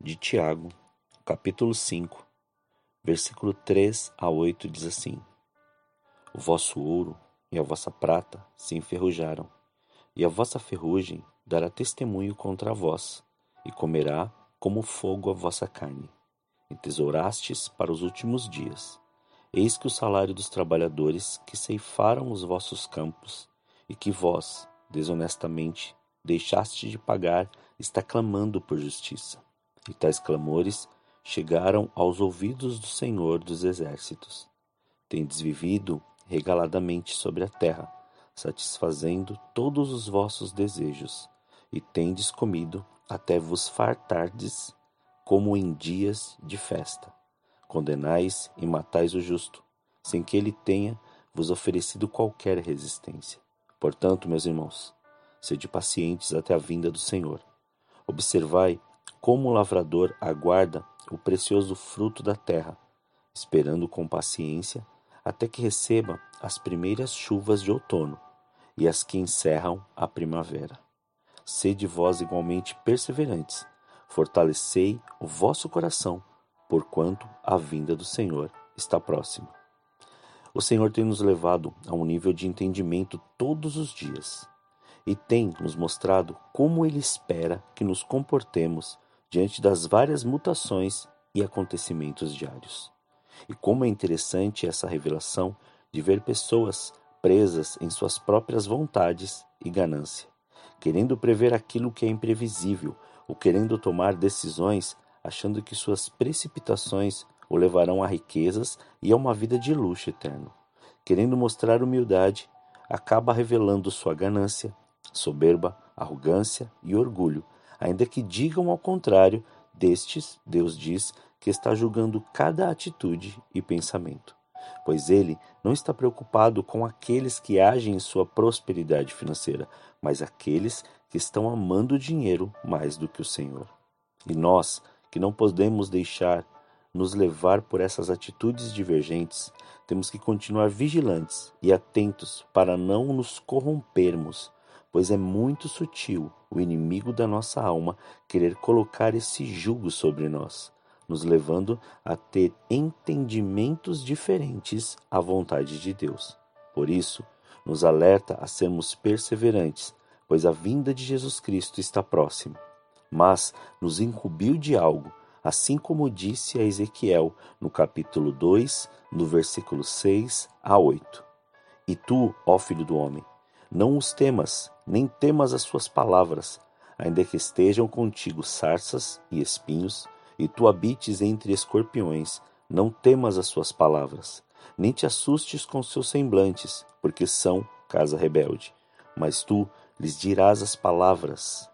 de Tiago, capítulo 5, versículo 3 a 8 diz assim: O vosso ouro e a vossa prata se enferrujaram, e a vossa ferrugem dará testemunho contra vós, e comerá como fogo a vossa carne. Entesourastes para os últimos dias. Eis que o salário dos trabalhadores que ceifaram os vossos campos, e que vós, desonestamente, deixaste de pagar, está clamando por justiça. E tais clamores chegaram aos ouvidos do Senhor dos Exércitos. Tendes vivido regaladamente sobre a terra, satisfazendo todos os vossos desejos, e tendes comido até vos fartardes, como em dias de festa. Condenais e matais o justo, sem que ele tenha vos oferecido qualquer resistência. Portanto, meus irmãos, sede pacientes até a vinda do Senhor. Observai como o lavrador aguarda o precioso fruto da terra, esperando com paciência até que receba as primeiras chuvas de outono e as que encerram a primavera. Sede vós igualmente perseverantes, fortalecei o vosso coração, porquanto a vinda do Senhor está próxima. O Senhor tem nos levado a um nível de entendimento todos os dias e tem nos mostrado como Ele espera que nos comportemos diante das várias mutações e acontecimentos diários. E como é interessante essa revelação de ver pessoas presas em suas próprias vontades e ganância, querendo prever aquilo que é imprevisível ou querendo tomar decisões achando que suas precipitações o levarão a riquezas e a uma vida de luxo eterno. Querendo mostrar humildade, acaba revelando sua ganância, soberba, arrogância e orgulho, ainda que digam ao contrário destes, Deus diz que está julgando cada atitude e pensamento, pois ele não está preocupado com aqueles que agem em sua prosperidade financeira, mas aqueles que estão amando o dinheiro mais do que o Senhor. E nós, que não podemos deixar nos levar por essas atitudes divergentes, temos que continuar vigilantes e atentos para não nos corrompermos pois é muito sutil o inimigo da nossa alma querer colocar esse jugo sobre nós, nos levando a ter entendimentos diferentes à vontade de Deus. Por isso, nos alerta a sermos perseverantes, pois a vinda de Jesus Cristo está próxima. Mas nos incumbiu de algo, assim como disse a Ezequiel no capítulo 2, no versículo 6 a 8. E tu, ó filho do homem, não os temas, nem temas as suas palavras, ainda que estejam contigo sarças e espinhos, e tu habites entre escorpiões, não temas as suas palavras, nem te assustes com seus semblantes, porque são casa rebelde. Mas tu lhes dirás as palavras,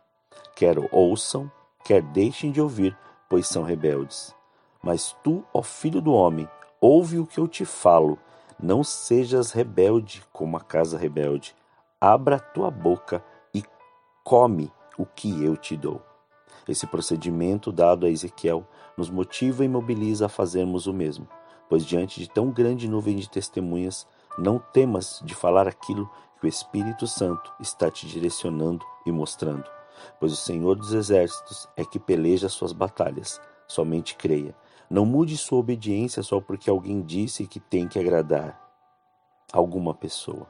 quer ouçam, quer deixem de ouvir, pois são rebeldes. Mas tu, ó filho do homem, ouve o que eu te falo, não sejas rebelde como a casa rebelde, abra tua boca e come o que eu te dou. Esse procedimento dado a Ezequiel nos motiva e mobiliza a fazermos o mesmo, pois diante de tão grande nuvem de testemunhas, não temas de falar aquilo que o Espírito Santo está te direcionando e mostrando, pois o Senhor dos Exércitos é que peleja suas batalhas. Somente creia. Não mude sua obediência só porque alguém disse que tem que agradar alguma pessoa.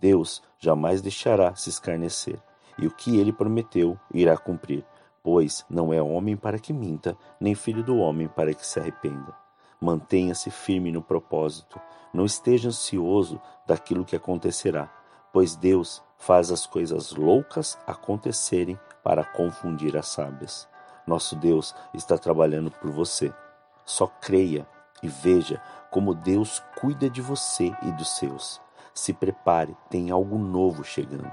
Deus jamais deixará se escarnecer, e o que ele prometeu irá cumprir, pois não é homem para que minta, nem filho do homem para que se arrependa. Mantenha-se firme no propósito, não esteja ansioso daquilo que acontecerá, pois Deus faz as coisas loucas acontecerem para confundir as sábias. Nosso Deus está trabalhando por você. Só creia e veja como Deus cuida de você e dos seus. Se prepare, tem algo novo chegando.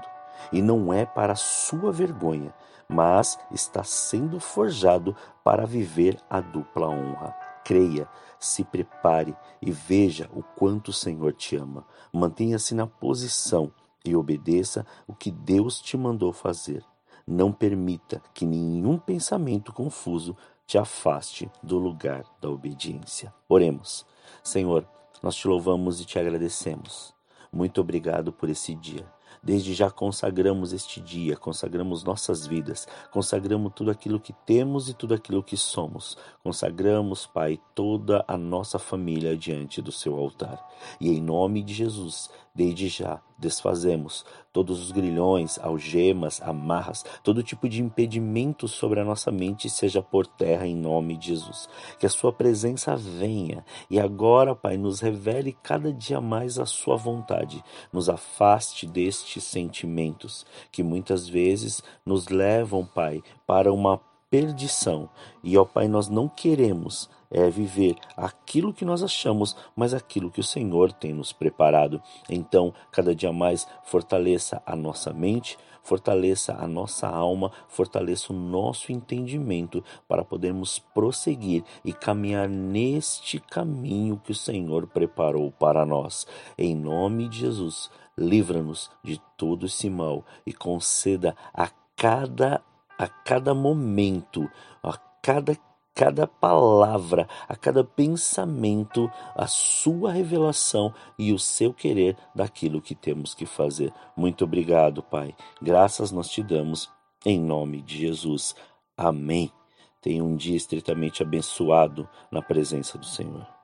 e não é para sua vergonha, mas está sendo forjado para viver a dupla honra. Creia, se prepare e veja o quanto o Senhor te ama. Mantenha-se na posição e obedeça o que Deus te mandou fazer. Não permita que nenhum pensamento confuso te afaste do lugar da obediência. Oremos. Senhor, nós te louvamos e te agradecemos. Muito obrigado por esse dia. Desde já consagramos este dia, consagramos nossas vidas, consagramos tudo aquilo que temos e tudo aquilo que somos. Consagramos, Pai, toda a nossa família diante do seu altar. E em nome de Jesus, desde já desfazemos todos os grilhões, algemas, amarras, todo tipo de impedimento sobre a nossa mente seja por terra em nome de Jesus. Que a sua presença venha e agora, Pai, nos revele cada dia mais a sua vontade. Nos afaste destes sentimentos que muitas vezes nos levam, Pai, para uma perdição. E, ó Pai, nós não queremos é viver aquilo que nós achamos, mas aquilo que o Senhor tem nos preparado. Então, cada dia mais fortaleça a nossa mente, fortaleça a nossa alma, fortaleça o nosso entendimento para podermos prosseguir e caminhar neste caminho que o Senhor preparou para nós. Em nome de Jesus, livra-nos de todo esse mal e conceda a cada a cada momento, a cada cada palavra, a cada pensamento, a sua revelação e o seu querer daquilo que temos que fazer. Muito obrigado, Pai. Graças nós te damos em nome de Jesus. Amém. Tenha um dia estritamente abençoado na presença do Senhor.